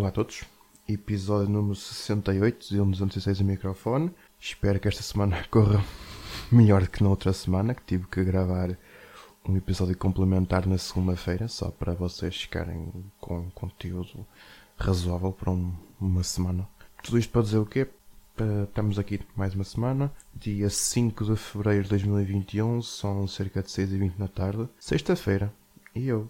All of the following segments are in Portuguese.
Olá a todos, episódio número 68 de 206 a microfone. Espero que esta semana corra melhor que na outra semana, que tive que gravar um episódio complementar na segunda-feira, só para vocês ficarem com conteúdo razoável para um, uma semana. Tudo isto para dizer o quê? Estamos aqui mais uma semana, dia 5 de fevereiro de 2021, são cerca de 6h20 da tarde, sexta-feira, e eu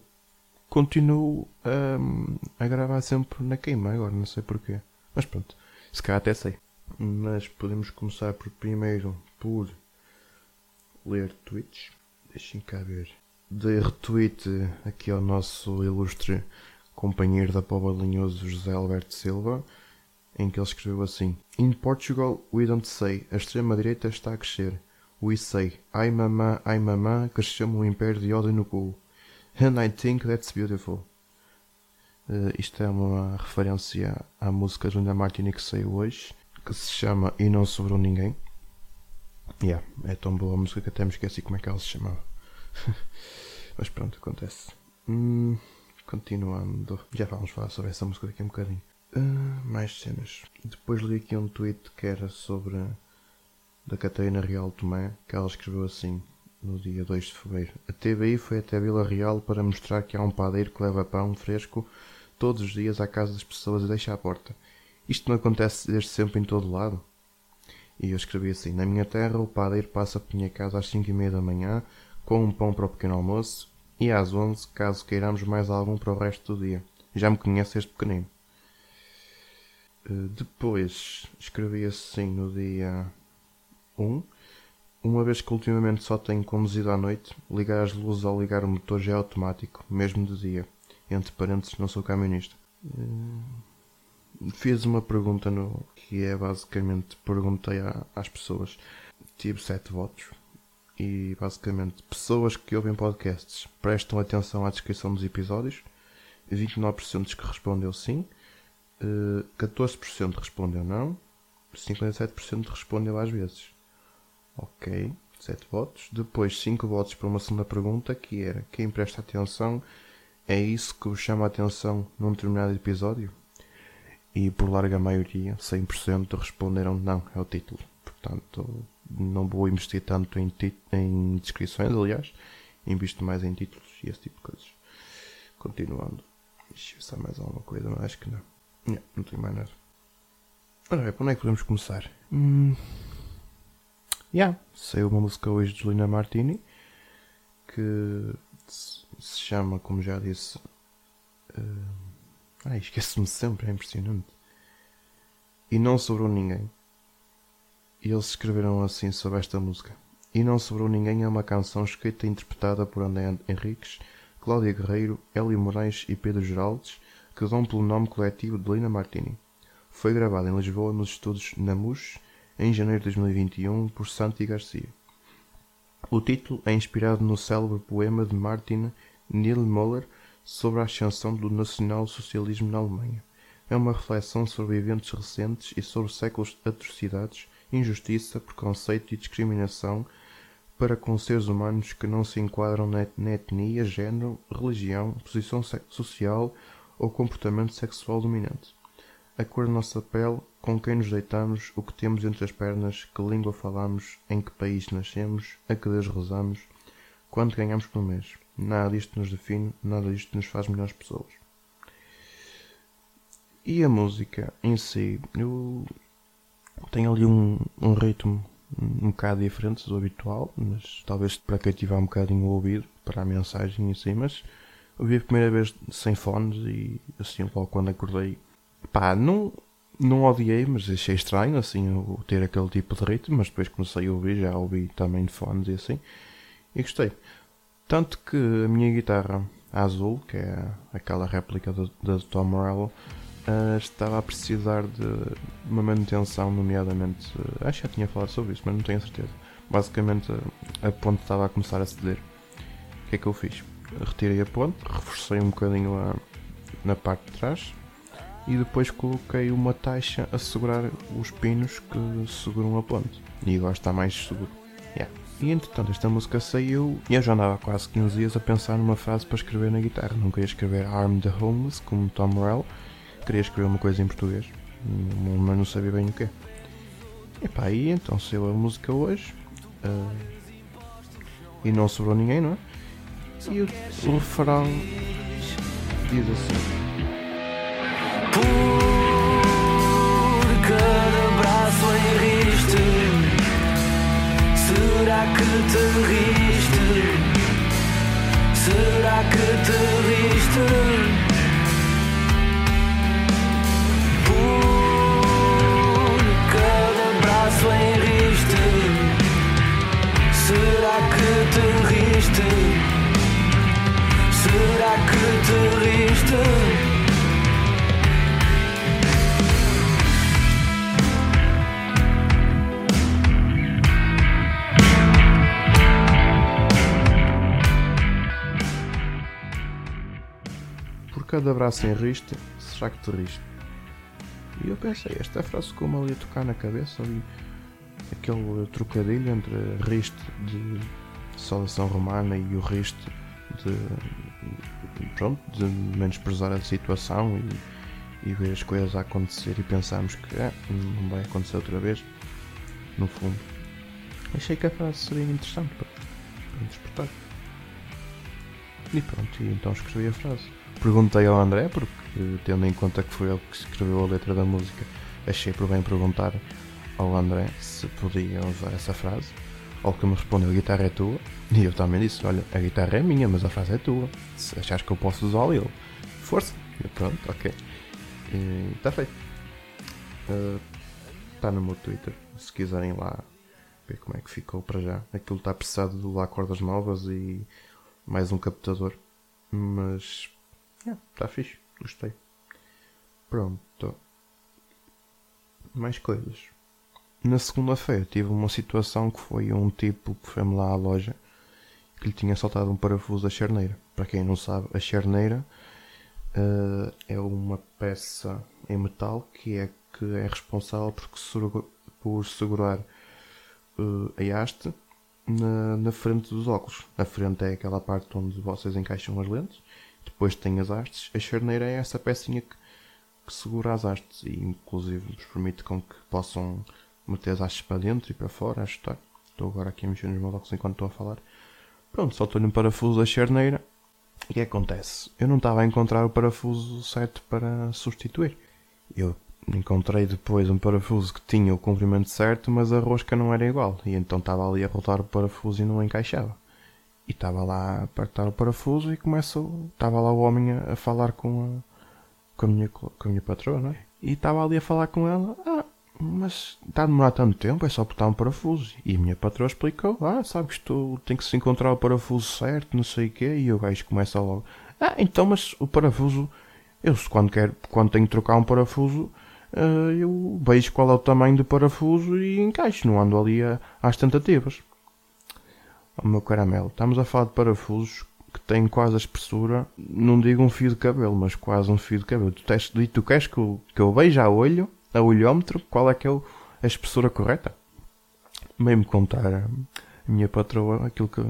continuo a, a gravar sempre na queima agora, não sei porquê. Mas pronto, se calhar até sei. Mas podemos começar por primeiro por ler tweets. Deixem cá ver. De retweet aqui ao nosso ilustre companheiro da Pova Linhoso José Alberto Silva, em que ele escreveu assim: In Portugal we don't say, a extrema-direita está a crescer. We say, ai mamã, ai mamã, cresceu-me um império de ódio no cu. And I think that's beautiful. Uh, isto é uma referência à música de Linda Martini que saiu hoje, que se chama E Não Sobrou Ninguém. Yeah, é tão boa a música que até me esqueci como é que ela se chamava. Mas pronto, acontece. Hum, continuando, já vamos falar sobre essa música daqui a um bocadinho. Uh, mais cenas. Depois li aqui um tweet que era sobre da Catarina Real Tomé, que ela escreveu assim no dia 2 de fevereiro. A TVI foi até Vila Real para mostrar que há um padeiro que leva pão fresco todos os dias à casa das pessoas e deixa à porta. Isto não acontece desde sempre em todo lado? E eu escrevi assim: Na minha terra, o padeiro passa por minha casa às 5 e meia da manhã com um pão para o pequeno almoço e às 11, caso queiramos mais algum para o resto do dia. Já me conhece este pequenino. Eh, depois escrevi assim no dia 1 uma vez que ultimamente só tenho conduzido à noite, ligar as luzes ao ligar o motor já é automático, mesmo de dia. Entre parênteses, não sou camionista. Eh, fiz uma pergunta no que é basicamente perguntei às pessoas. Tive sete votos e basicamente pessoas que ouvem podcasts prestam atenção à descrição dos episódios. 29% dos que respondeu sim, 14% eh, respondeu não, 57% respondeu às vezes. Ok, 7 votos. Depois 5 votos para uma segunda pergunta que era quem presta atenção é isso que vos chama a atenção num determinado episódio? E por larga maioria, 100% responderam não, é o título. Portanto, não vou investir tanto em, em descrições, aliás, invisto mais em títulos e esse tipo de coisas. Continuando. Deixa eu ver se há mais alguma coisa, mas acho que não. Não, não tenho mais nada. Ora bem, para onde é que podemos começar? Hum... Yeah, saiu uma música hoje de Julina Martini que se chama, como já disse. Uh, ai, esqueço-me sempre, é impressionante. E não sobrou ninguém. E eles escreveram assim sobre esta música. E não sobrou ninguém é uma canção escrita e interpretada por André Henriques, Cláudia Guerreiro, Hélio Moraes e Pedro Geraldes, que dão pelo nome coletivo de Lina Martini. Foi gravada em Lisboa nos estúdios Namus em janeiro de 2021 por Santi Garcia. O título é inspirado no célebre poema de Martin Niemöller sobre a ascensão do nacional-socialismo na Alemanha. É uma reflexão sobre eventos recentes e sobre séculos de atrocidades, injustiça, preconceito e discriminação para com seres humanos que não se enquadram na etnia, género, religião, posição social ou comportamento sexual dominante. A cor da nossa pele, com quem nos deitamos, o que temos entre as pernas, que língua falamos, em que país nascemos, a que Deus rezamos, quanto ganhamos por mês. Nada disto nos define, nada disto nos faz melhores pessoas. E a música em si, eu tenho ali um, um ritmo um bocado diferente do habitual, mas talvez para cativar um bocadinho o ouvido para a mensagem em si, mas ouvi a primeira vez sem fones e assim logo quando acordei Pá, não, não odiei, mas achei estranho assim eu ter aquele tipo de ritmo, mas depois comecei a ouvir, já ouvi também de fones e assim, e gostei. Tanto que a minha guitarra azul, que é aquela réplica da Tom Morello, uh, estava a precisar de uma manutenção, nomeadamente, uh, acho que já tinha falado sobre isso, mas não tenho certeza. Basicamente a ponte estava a começar a ceder. O que é que eu fiz? Retirei a ponte, reforcei um bocadinho a, na parte de trás, e depois coloquei uma taxa a segurar os pinos que seguram a ponte. E agora está mais seguro. Yeah. E entretanto esta música saiu e eu já andava quase 15 dias a pensar numa frase para escrever na guitarra. Não queria escrever Arm the Homeless como Tom Morello, queria escrever uma coisa em português, mas não sabia bem o que. E pá, e então saiu a música hoje uh, e não sobrou ninguém, não é? E o, o refrão diz assim: Por cada braço em riste, será que te riste? Será que te riste? Cada abraço em riste, será que te riste? E eu pensei, esta frase ficou-me ali a tocar na cabeça ali aquele trocadilho entre riste de saudação romana e o riste de pronto, de menosprezar a situação e, e ver as coisas a acontecer e pensarmos que ah, não vai acontecer outra vez no fundo. Achei que a frase seria interessante para, para e pronto, e então escrevi a frase perguntei ao André porque tendo em conta que foi ele que escreveu a letra da música achei por bem perguntar ao André se podia usar essa frase. Ao que me respondeu: a guitarra é tua. E eu também disse: olha, a guitarra é minha, mas a frase é tua. Se achares que eu posso usá-la, ele, força. E pronto, ok. Está feito. Está uh, no meu Twitter. Se quiserem lá ver como é que ficou para já. Aquilo está precisado de lá cordas novas e mais um captador. Mas está fixe. Gostei. Pronto. Mais coisas. Na segunda-feira tive uma situação que foi um tipo que foi-me lá à loja que lhe tinha soltado um parafuso da charneira. Para quem não sabe, a charneira uh, é uma peça em metal que é, que é responsável por, por segurar uh, a haste na, na frente dos óculos. A frente é aquela parte onde vocês encaixam as lentes. Depois tem as hastes. A charneira é essa pecinha que, que segura as hastes e inclusive vos permite com que possam meter as hastes para dentro e para fora, ajustar. Estou agora aqui a mexer nos óculos enquanto estou a falar. Pronto, soltou-lhe um parafuso da charneira. E o que acontece? Eu não estava a encontrar o parafuso certo para substituir. Eu encontrei depois um parafuso que tinha o comprimento certo, mas a rosca não era igual. E então estava ali a rotar o parafuso e não encaixava. E estava lá a apertar o parafuso e começou. Estava lá o homem a, a falar com a, com a, minha, com a minha patroa, não é? E estava ali a falar com ela. Ah, mas está a demorar tanto tempo, é só botar um parafuso. E a minha patroa explicou: Ah, sabes, tu tem que se encontrar o parafuso certo, não sei o quê. E o gajo começa logo: Ah, então, mas o parafuso, eu quando, quero, quando tenho que trocar um parafuso, uh, eu vejo qual é o tamanho do parafuso e encaixo, não ando ali às tentativas. Oh, meu caramelo, estamos a falar de parafusos que têm quase a espessura, não digo um fio de cabelo, mas quase um fio de cabelo. Tu, tens, tu queres que eu, que eu veja a olho a olhómetro qual é que é a espessura correta. Veio-me contar a minha patroa aquilo que,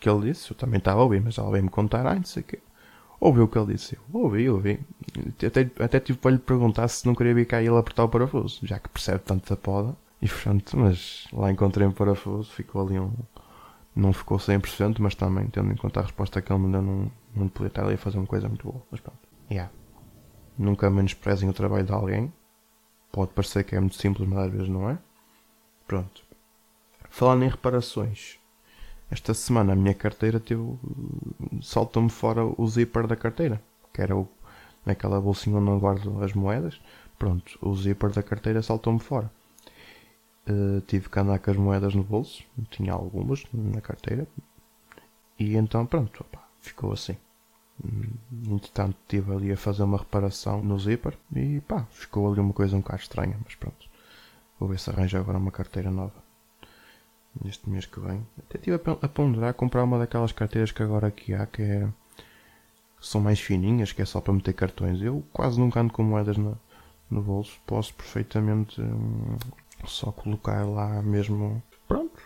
que ele disse. Eu também estava a ouvir, mas ela veio-me contar, ah, não sei o quê. Ouviu o que ele disse? Eu, ouvi, ouvi. Até, até tive para lhe perguntar se não queria vir cá e ele apertar o parafuso, já que percebe tanto da poda. E pronto, mas lá encontrei um parafuso, ficou ali um. Não ficou 100%, mas também, tendo em conta a resposta que ele me deu, não, não podia estar ali a fazer uma coisa muito boa. Mas pronto, yeah. Nunca menosprezem o trabalho de alguém, Pode parecer que é muito simples, mas às vezes não é. Pronto. Falando em reparações, esta semana a minha carteira teve. saltou-me fora o zíper da carteira, que era o, naquela bolsinha onde eu guardo as moedas. Pronto, o zíper da carteira saltou-me fora. Uh, tive que andar com as moedas no bolso, tinha algumas na carteira, e então pronto, opa, ficou assim. Entretanto, estive ali a fazer uma reparação no zíper e pá, ficou ali uma coisa um bocado estranha, mas pronto. Vou ver se arranjo agora uma carteira nova. Neste mês que vem. Até estive a ponderar comprar uma daquelas carteiras que agora aqui há, que é. são mais fininhas, que é só para meter cartões. Eu quase nunca ando com moedas no, no bolso. Posso perfeitamente hum, só colocar lá mesmo pronto,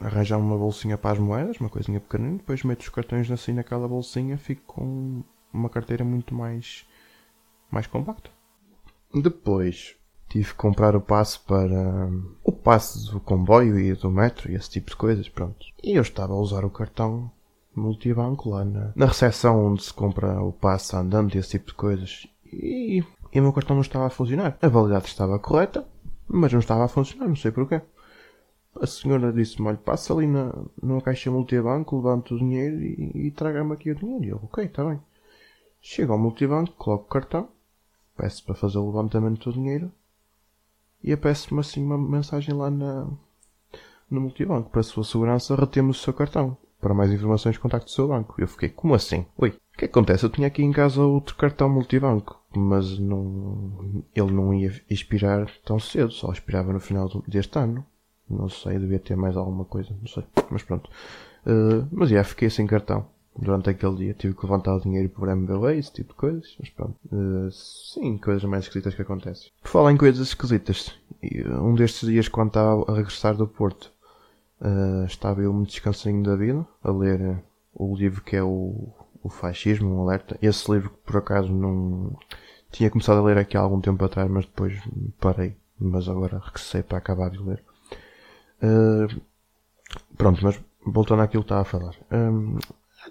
arranjar uma bolsinha para as moedas, uma coisinha pequenina, depois meto os cartões assim naquela bolsinha, fico com uma carteira muito mais mais compacta. Depois tive que comprar o passe para o passe do comboio e do metro e esse tipo de coisas, pronto. E eu estava a usar o cartão multibanco lá na, na recepção onde se compra o passe andante e esse tipo de coisas. E, e o meu cartão não estava a funcionar. A validade estava correta, mas não estava a funcionar, não sei porquê. A senhora disse-me, olha, passa ali na, numa caixa multibanco, levanta o dinheiro e, e traga-me aqui o dinheiro. E eu, ok, está bem. Chego ao multibanco, coloco o cartão, peço para fazer o levantamento do dinheiro e aparece-me assim uma mensagem lá na, no multibanco. Para a sua segurança, retemos o seu cartão. Para mais informações, contacte o seu banco. Eu fiquei, como assim? Oi, o que acontece? Eu tinha aqui em casa outro cartão multibanco, mas não, ele não ia expirar tão cedo, só expirava no final deste ano. Não sei, devia ter mais alguma coisa, não sei. Mas pronto. Uh, mas já, fiquei sem cartão durante aquele dia. Tive que levantar o dinheiro por MBA, esse tipo de coisas. Mas pronto. Uh, sim, coisas mais esquisitas que acontecem. Por falar em coisas esquisitas, um destes dias, quando estava a regressar do Porto, uh, estava eu muito descansinho da vida, a ler o livro que é o, o Fascismo, um alerta. Esse livro que por acaso não. Tinha começado a ler aqui há algum tempo atrás, mas depois parei. Mas agora regressei para acabar de ler. Uh, pronto, mas voltando àquilo que estava a falar. Um,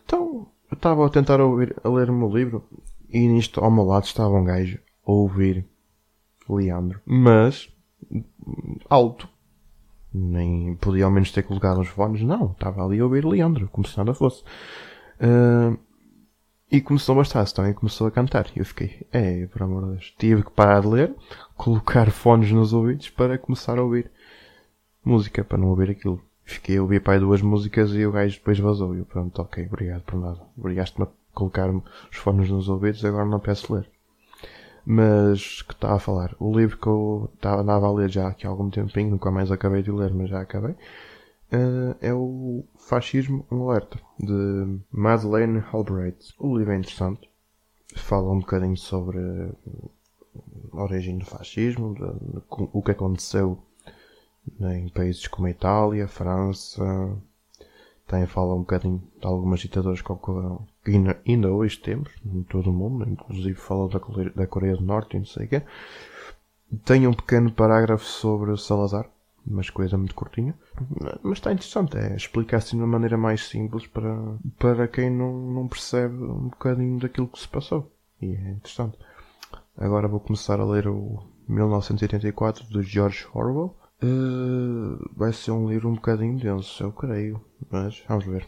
então, eu estava a tentar ouvir, a ler o meu livro e nisto ao meu lado estava um gajo a ouvir Leandro. Mas, alto. Nem podia ao menos ter colocado os fones. Não, estava ali a ouvir Leandro, como se nada fosse. Uh, e começou a bastar-se também, começou a cantar. E eu fiquei, é, por amor de Deus. Tive que parar de ler, colocar fones nos ouvidos para começar a ouvir música, para não ouvir aquilo. Fiquei a ouvir pai duas músicas e o gajo depois vazou. E eu, pronto, ok, obrigado por nada. Obrigaste-me a colocar-me os fones nos ouvidos, agora não peço ler. Mas, que estava a falar? O livro que eu estava, andava a ler já aqui há algum tempinho, nunca mais acabei de ler, mas já acabei, uh, é o Fascismo Um Alerta, de Madeleine Albright. O livro é interessante. Fala um bocadinho sobre a origem do fascismo, de, de, o que aconteceu em países como a Itália, a França, também fala um bocadinho de algumas ditaduras que ocorreram ainda, ainda hoje temos, em todo o mundo, inclusive fala da da Coreia do Norte e não sei o quê. Tem um pequeno parágrafo sobre Salazar, mas coisa muito curtinha. Mas está interessante, é explicar assim de uma maneira mais simples para, para quem não, não percebe um bocadinho daquilo que se passou. E é interessante. Agora vou começar a ler o 1984 de George Orwell. Uh, vai ser um livro um bocadinho denso, eu creio. Mas vamos ver.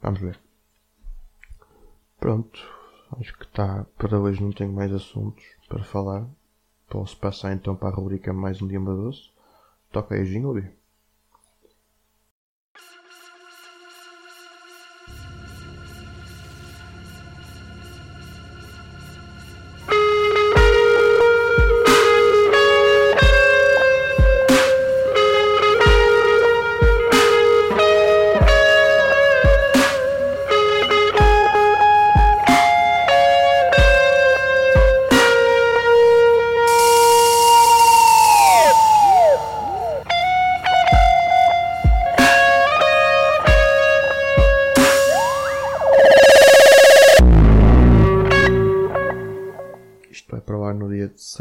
Vamos ver. Pronto. Acho que está. Para hoje não tenho mais assuntos para falar. Posso passar então para a rubrica mais um dia doce. Toca aí, Jingle.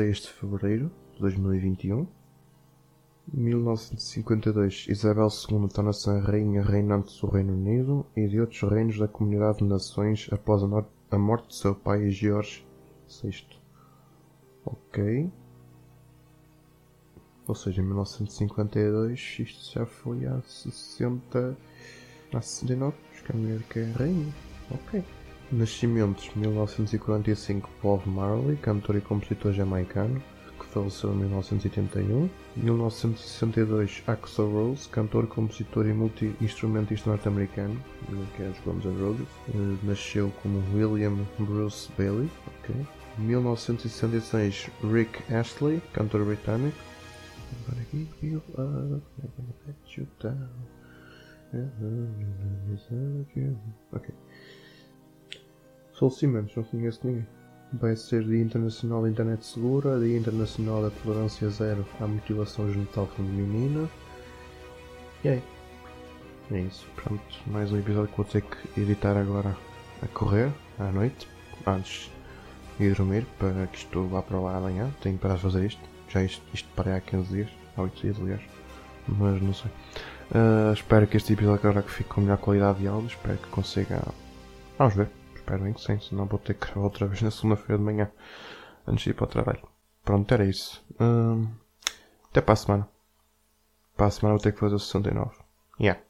16 de fevereiro de 2021. 1952 Isabel II torna-se a rainha reinante do Reino Unido e de outros reinos da Comunidade de Nações após a, morte de seu pai George VI. Ok. Ou seja, em 1952 isto já foi há 60. há 69, porque é a mulher que é rainha. Ok. Nascimentos 1945 Bob Marley, cantor e compositor jamaicano, que faleceu em 1981. 1962 Axl Rose, cantor, compositor e multi-instrumentista norte-americano, que é os Guns N' Roses. Nasceu como William Bruce Bailey. Okay. 1966 Rick Astley, cantor britânico. Ok. Falecimentos, não conheço ninguém. Vai ser Dia Internacional da Internet Segura, Dia Internacional da Tolerância Zero à Mutilação Genital Feminina. E aí? É isso. Pronto, mais um episódio que vou ter que editar agora a correr, à noite, antes ir dormir para que isto vá para lá amanhã. Tenho para fazer isto. Já isto, isto parei há 15 dias, há 8 dias aliás. Mas não sei. Uh, espero que este episódio agora que fique com melhor qualidade de áudio. Espero que consiga. Vamos ver. Espero bem que sim, senão vou ter que gravar outra vez na segunda-feira de manhã. Antes de ir para o trabalho. Pronto, era isso. Uh, até para a semana. Para a semana vou ter que fazer o 69. Yeah.